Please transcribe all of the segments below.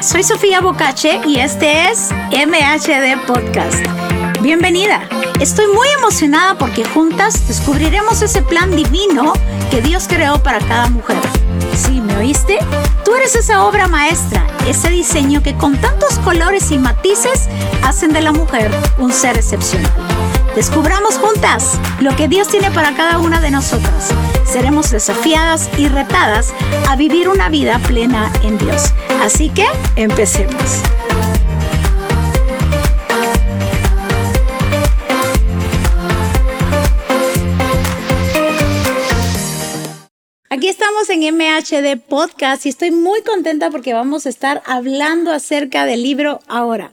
Soy Sofía Bocache y este es MHD Podcast. Bienvenida. Estoy muy emocionada porque juntas descubriremos ese plan divino que Dios creó para cada mujer. ¿Sí me oíste? Tú eres esa obra maestra, ese diseño que con tantos colores y matices hacen de la mujer un ser excepcional. Descubramos juntas lo que Dios tiene para cada una de nosotras. Seremos desafiadas y retadas a vivir una vida plena en Dios. Así que empecemos. En MHD Podcast y estoy muy contenta porque vamos a estar hablando acerca del libro ahora.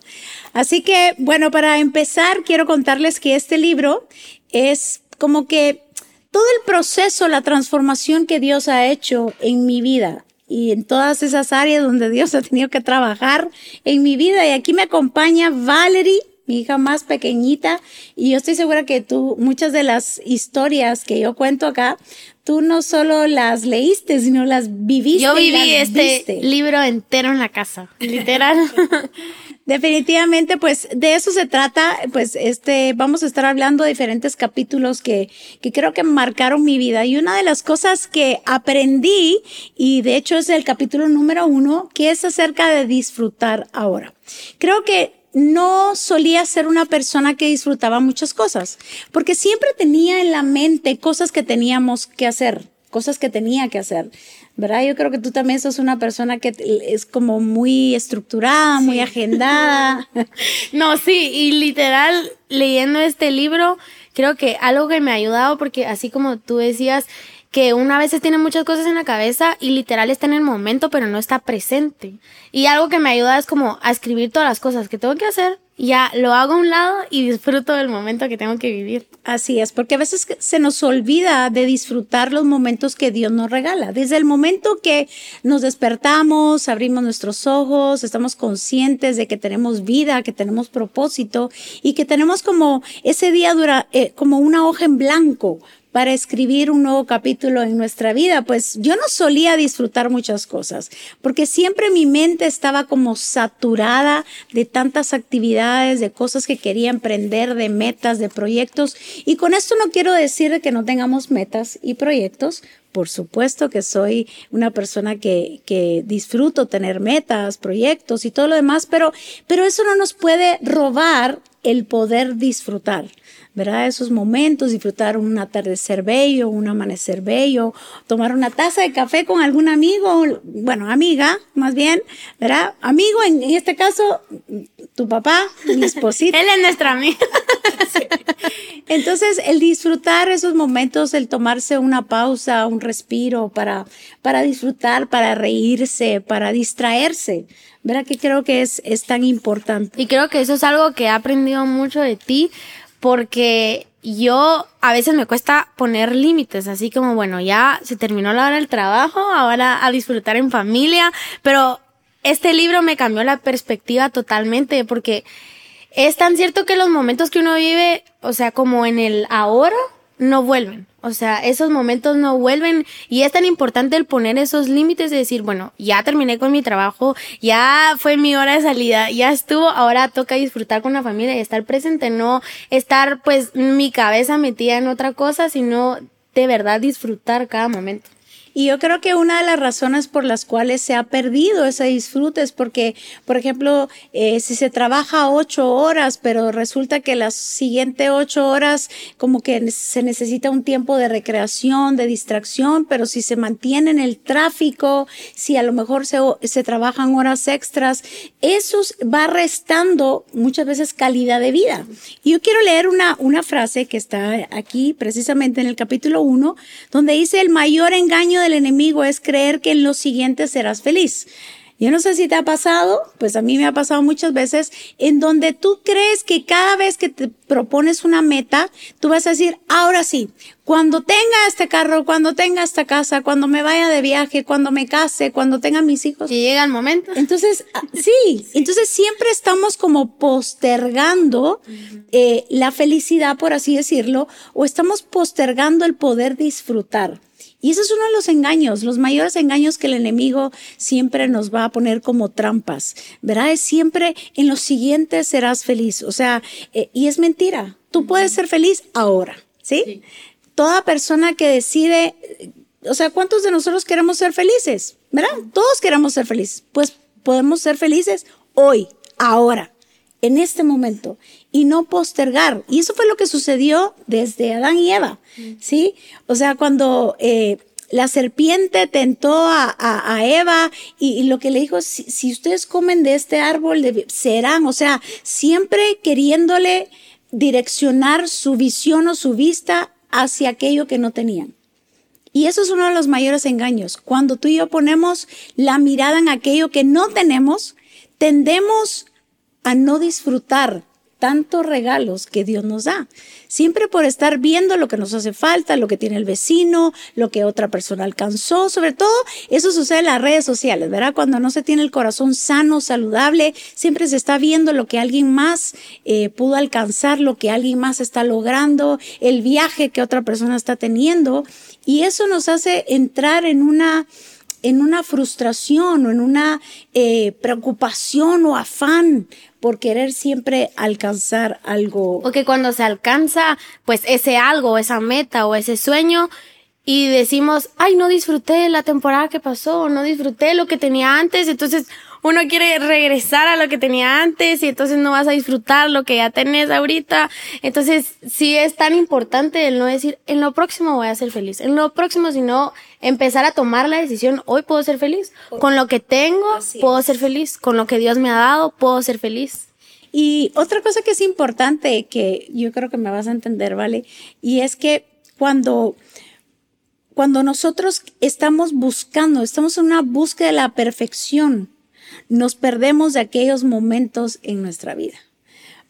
Así que, bueno, para empezar, quiero contarles que este libro es como que todo el proceso, la transformación que Dios ha hecho en mi vida y en todas esas áreas donde Dios ha tenido que trabajar en mi vida. Y aquí me acompaña Valerie mi hija más pequeñita, y yo estoy segura que tú, muchas de las historias que yo cuento acá, tú no solo las leíste, sino las viviste. Yo viví este libro entero en la casa, literal. Definitivamente, pues de eso se trata, pues este, vamos a estar hablando de diferentes capítulos que, que creo que marcaron mi vida. Y una de las cosas que aprendí, y de hecho es el capítulo número uno, que es acerca de disfrutar ahora. Creo que no solía ser una persona que disfrutaba muchas cosas, porque siempre tenía en la mente cosas que teníamos que hacer, cosas que tenía que hacer. ¿Verdad? Yo creo que tú también sos una persona que es como muy estructurada, muy agendada. no, sí, y literal, leyendo este libro, creo que algo que me ha ayudado, porque así como tú decías, que una vez tiene muchas cosas en la cabeza y literal está en el momento, pero no está presente. Y algo que me ayuda es como a escribir todas las cosas que tengo que hacer, ya lo hago a un lado y disfruto del momento que tengo que vivir. Así es, porque a veces se nos olvida de disfrutar los momentos que Dios nos regala. Desde el momento que nos despertamos, abrimos nuestros ojos, estamos conscientes de que tenemos vida, que tenemos propósito y que tenemos como ese día dura, eh, como una hoja en blanco para escribir un nuevo capítulo en nuestra vida, pues yo no solía disfrutar muchas cosas, porque siempre mi mente estaba como saturada de tantas actividades, de cosas que quería emprender, de metas, de proyectos. Y con esto no quiero decir que no tengamos metas y proyectos, por supuesto que soy una persona que, que, disfruto tener metas, proyectos y todo lo demás, pero, pero eso no nos puede robar el poder disfrutar. ¿verdad? Esos momentos, disfrutar un atardecer bello, un amanecer bello, tomar una taza de café con algún amigo, bueno, amiga, más bien, ¿verdad? Amigo, en, este caso, tu papá, mi esposito. Él es nuestra Entonces, el disfrutar esos momentos, el tomarse una pausa, un respiro para, para disfrutar, para reírse, para distraerse, ¿verdad? Que creo que es, es tan importante. Y creo que eso es algo que he aprendido mucho de ti, porque yo a veces me cuesta poner límites, así como, bueno, ya se terminó la hora del trabajo, ahora a disfrutar en familia, pero este libro me cambió la perspectiva totalmente porque es tan cierto que los momentos que uno vive, o sea, como en el ahora, no vuelven. O sea, esos momentos no vuelven y es tan importante el poner esos límites de decir, bueno, ya terminé con mi trabajo, ya fue mi hora de salida, ya estuvo, ahora toca disfrutar con la familia y estar presente, no estar pues mi cabeza metida en otra cosa, sino de verdad disfrutar cada momento. Y yo creo que una de las razones por las cuales se ha perdido ese disfrute es porque, por ejemplo, eh, si se trabaja ocho horas, pero resulta que las siguientes ocho horas como que se necesita un tiempo de recreación, de distracción, pero si se mantiene en el tráfico, si a lo mejor se, se trabajan horas extras, eso va restando muchas veces calidad de vida. Yo quiero leer una, una frase que está aquí precisamente en el capítulo uno, donde dice el mayor engaño del enemigo es creer que en lo siguiente serás feliz. Yo no sé si te ha pasado, pues a mí me ha pasado muchas veces, en donde tú crees que cada vez que te propones una meta, tú vas a decir, ahora sí, cuando tenga este carro, cuando tenga esta casa, cuando me vaya de viaje, cuando me case, cuando tenga mis hijos. Y llega el momento. Entonces, ah, sí, entonces siempre estamos como postergando eh, la felicidad, por así decirlo, o estamos postergando el poder disfrutar. Y ese es uno de los engaños, los mayores engaños que el enemigo siempre nos va a poner como trampas, ¿verdad? Es siempre en los siguientes serás feliz, o sea, eh, y es mentira, tú puedes ser feliz ahora, ¿sí? Toda persona que decide, o sea, ¿cuántos de nosotros queremos ser felices? ¿Verdad? Todos queremos ser felices, pues podemos ser felices hoy, ahora en este momento y no postergar. Y eso fue lo que sucedió desde Adán y Eva, ¿sí? O sea, cuando eh, la serpiente tentó a, Eva y, lo que le dijo, si, ustedes comen de este árbol, serán, o sea, siempre queriéndole direccionar su visión o su vista hacia aquello que no tenían. Y eso es uno de los mayores engaños. Cuando tú y yo ponemos la mirada en aquello que no tenemos, tendemos a no disfrutar tantos regalos que Dios nos da. Siempre por estar viendo lo que nos hace falta, lo que tiene el vecino, lo que otra persona alcanzó. Sobre todo, eso sucede en las redes sociales, ¿verdad? Cuando no se tiene el corazón sano, saludable, siempre se está viendo lo que alguien más eh, pudo alcanzar, lo que alguien más está logrando, el viaje que otra persona está teniendo. Y eso nos hace entrar en una en una frustración o en una eh, preocupación o afán por querer siempre alcanzar algo. Porque cuando se alcanza, pues ese algo, esa meta o ese sueño, y decimos, ay, no disfruté la temporada que pasó, no disfruté lo que tenía antes, entonces uno quiere regresar a lo que tenía antes y entonces no vas a disfrutar lo que ya tenés ahorita. Entonces, sí es tan importante el no decir, en lo próximo voy a ser feliz, en lo próximo, sino empezar a tomar la decisión, hoy puedo ser feliz, con lo que tengo puedo ser feliz, con lo que Dios me ha dado puedo ser feliz. Y otra cosa que es importante, que yo creo que me vas a entender, ¿vale? Y es que cuando cuando nosotros estamos buscando, estamos en una búsqueda de la perfección, nos perdemos de aquellos momentos en nuestra vida.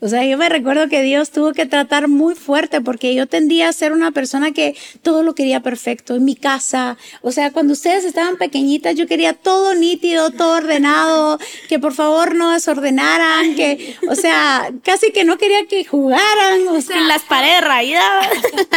O sea, yo me recuerdo que Dios tuvo que tratar muy fuerte porque yo tendía a ser una persona que todo lo quería perfecto en mi casa. O sea, cuando ustedes estaban pequeñitas, yo quería todo nítido, todo ordenado, que por favor no desordenaran, que, o sea, casi que no quería que jugaran. O sea, en las paredes rayadas.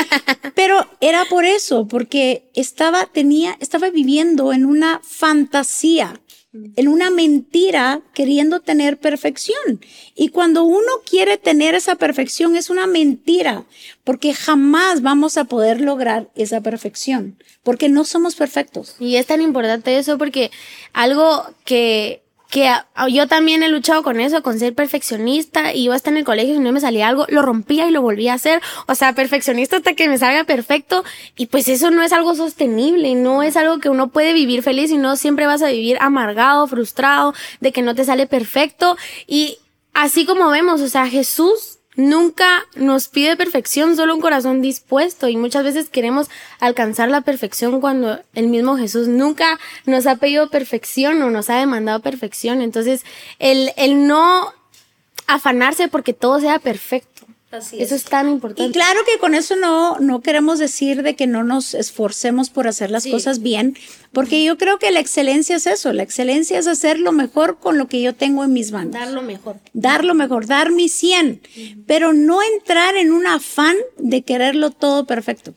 Pero era por eso, porque estaba, tenía, estaba viviendo en una fantasía en una mentira queriendo tener perfección. Y cuando uno quiere tener esa perfección es una mentira, porque jamás vamos a poder lograr esa perfección, porque no somos perfectos. Y es tan importante eso porque algo que que yo también he luchado con eso, con ser perfeccionista, y yo hasta en el colegio si no me salía algo, lo rompía y lo volvía a hacer, o sea, perfeccionista hasta que me salga perfecto, y pues eso no es algo sostenible, no es algo que uno puede vivir feliz, y no siempre vas a vivir amargado, frustrado, de que no te sale perfecto, y así como vemos, o sea, Jesús nunca nos pide perfección, solo un corazón dispuesto y muchas veces queremos alcanzar la perfección cuando el mismo Jesús nunca nos ha pedido perfección o nos ha demandado perfección. Entonces, el, el no afanarse porque todo sea perfecto eso es tan importante. Y claro que con eso no, no queremos decir de que no nos esforcemos por hacer las cosas bien, porque yo creo que la excelencia es eso, la excelencia es hacer lo mejor con lo que yo tengo en mis manos. Dar lo mejor. Dar lo mejor, dar mi 100, pero no entrar en un afán de quererlo todo perfecto.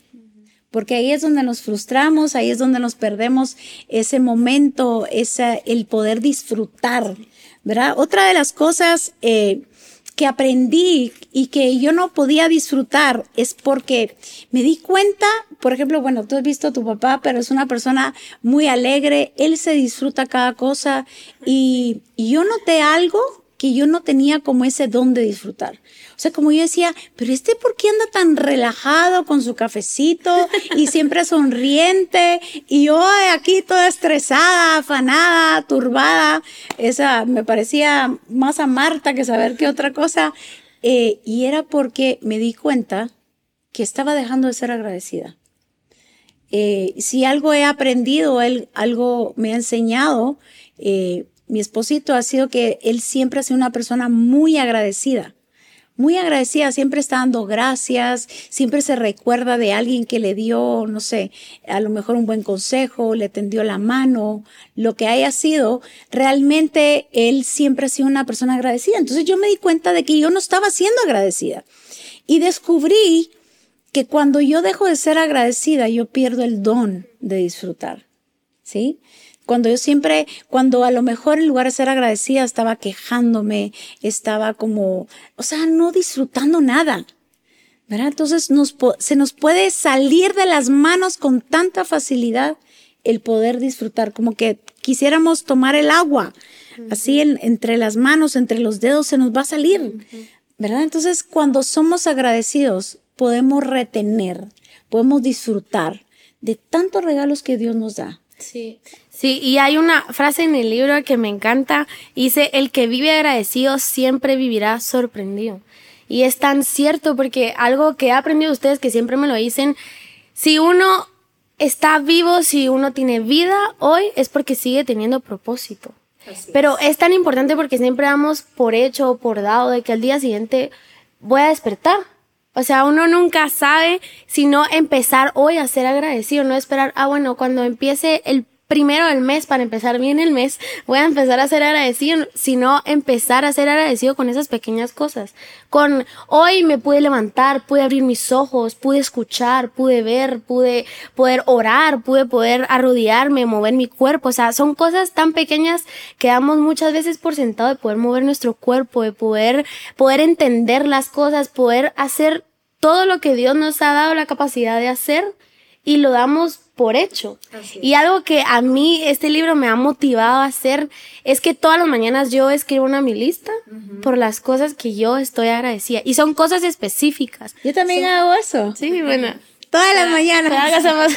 Porque ahí es donde nos frustramos, ahí es donde nos perdemos ese momento, esa, el poder disfrutar, ¿verdad? Otra de las cosas, eh, que aprendí y que yo no podía disfrutar es porque me di cuenta, por ejemplo, bueno, tú has visto a tu papá, pero es una persona muy alegre, él se disfruta cada cosa y, y yo noté algo que yo no tenía como ese don de disfrutar. O sea, como yo decía, pero este por qué anda tan relajado con su cafecito y siempre sonriente y yo aquí toda estresada, afanada, turbada. Esa me parecía más a Marta que saber qué otra cosa. Eh, y era porque me di cuenta que estaba dejando de ser agradecida. Eh, si algo he aprendido, él, algo me ha enseñado, eh, mi esposito ha sido que él siempre ha sido una persona muy agradecida. Muy agradecida, siempre está dando gracias, siempre se recuerda de alguien que le dio, no sé, a lo mejor un buen consejo, le tendió la mano, lo que haya sido, realmente él siempre ha sido una persona agradecida. Entonces yo me di cuenta de que yo no estaba siendo agradecida y descubrí que cuando yo dejo de ser agradecida, yo pierdo el don de disfrutar. ¿Sí? Cuando yo siempre, cuando a lo mejor en lugar de ser agradecida estaba quejándome, estaba como, o sea, no disfrutando nada. ¿Verdad? Entonces nos, se nos puede salir de las manos con tanta facilidad el poder disfrutar, como que quisiéramos tomar el agua, así entre las manos, entre los dedos se nos va a salir, ¿verdad? Entonces, cuando somos agradecidos, podemos retener, podemos disfrutar de tantos regalos que Dios nos da. Sí. Sí, y hay una frase en el libro que me encanta, dice, el que vive agradecido siempre vivirá sorprendido. Y es tan cierto porque algo que he aprendido ustedes que siempre me lo dicen, si uno está vivo, si uno tiene vida hoy, es porque sigue teniendo propósito. Pero es. tan importante porque siempre damos por hecho o por dado de que al día siguiente voy a despertar. O sea, uno nunca sabe si no empezar hoy a ser agradecido, no esperar, ah, bueno, cuando empiece el primero del mes, para empezar bien el mes, voy a empezar a ser agradecido, sino empezar a ser agradecido con esas pequeñas cosas. Con hoy me pude levantar, pude abrir mis ojos, pude escuchar, pude ver, pude poder orar, pude poder arrodillarme, mover mi cuerpo. O sea, son cosas tan pequeñas que damos muchas veces por sentado de poder mover nuestro cuerpo, de poder, poder entender las cosas, poder hacer todo lo que Dios nos ha dado la capacidad de hacer y lo damos por hecho. Y algo que a mí este libro me ha motivado a hacer es que todas las mañanas yo escribo una mi lista por las cosas que yo estoy agradecida. Y son cosas específicas. Yo también hago eso. Sí, bueno. Todas las mañanas.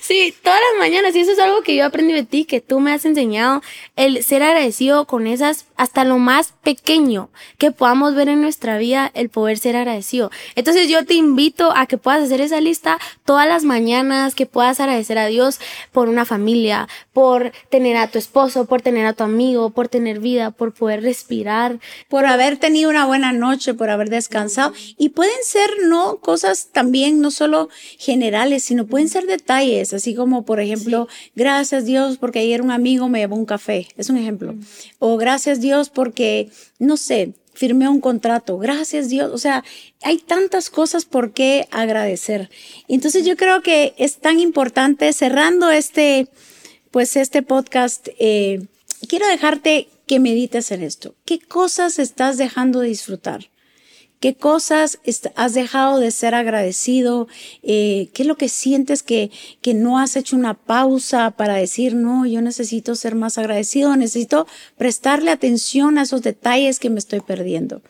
sí, todas las mañanas. Y eso es algo que yo aprendí de ti, que tú me has enseñado, el ser agradecido con esas, hasta lo más pequeño que podamos ver en nuestra vida, el poder ser agradecido. Entonces yo te invito a que puedas hacer esa lista todas las mañanas, que puedas agradecer a Dios por una familia, por tener a tu esposo, por tener a tu amigo, por tener vida, por poder respirar. Por haber tenido una buena noche, por haber descansado. Y pueden ser, ¿no? Cosas también, no solo generales, sino pueden ser detalles, así como, por ejemplo, gracias Dios porque ayer un amigo me llevó un café, es un ejemplo. O gracias Dios porque, no sé, firmé un contrato, gracias Dios. O sea, hay tantas cosas por qué agradecer. Entonces yo creo que es tan importante, cerrando este, pues este podcast, eh, quiero dejarte que medites en esto. ¿Qué cosas estás dejando de disfrutar? ¿Qué cosas has dejado de ser agradecido? Eh, ¿Qué es lo que sientes que, que no has hecho una pausa para decir, no, yo necesito ser más agradecido, necesito prestarle atención a esos detalles que me estoy perdiendo?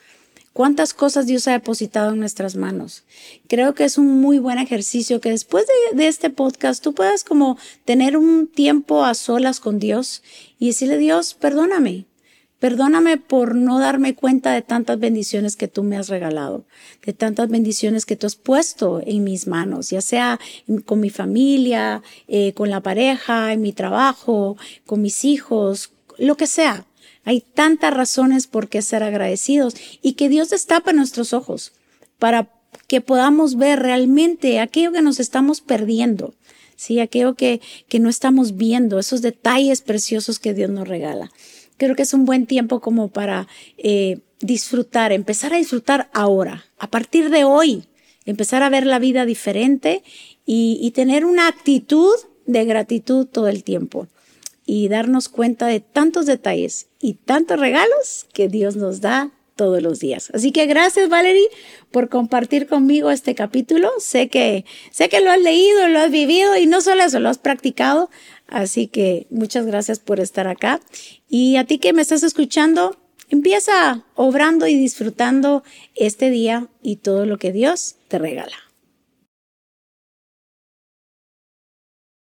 ¿Cuántas cosas Dios ha depositado en nuestras manos? Creo que es un muy buen ejercicio que después de, de, este podcast tú puedas como tener un tiempo a solas con Dios y decirle, Dios, perdóname, Perdóname por no darme cuenta de tantas bendiciones que tú me has regalado, de tantas bendiciones que tú has puesto en mis manos, ya sea con mi familia, eh, con la pareja, en mi trabajo, con mis hijos, lo que sea. Hay tantas razones por qué ser agradecidos y que Dios destapa nuestros ojos para que podamos ver realmente aquello que nos estamos perdiendo. Sí, aquello que, que no estamos viendo, esos detalles preciosos que Dios nos regala creo que es un buen tiempo como para eh, disfrutar, empezar a disfrutar ahora, a partir de hoy, empezar a ver la vida diferente y, tener una actitud de gratitud todo el tiempo y darnos cuenta de tantos detalles y tantos regalos que Dios nos da todos los días. Así que gracias Valerie por compartir conmigo este capítulo. Sé que sé que lo has leído, lo has vivido y no solo eso, lo has practicado. Así que muchas gracias por estar acá. Y a ti que me estás escuchando, empieza obrando y disfrutando este día y todo lo que Dios te regala.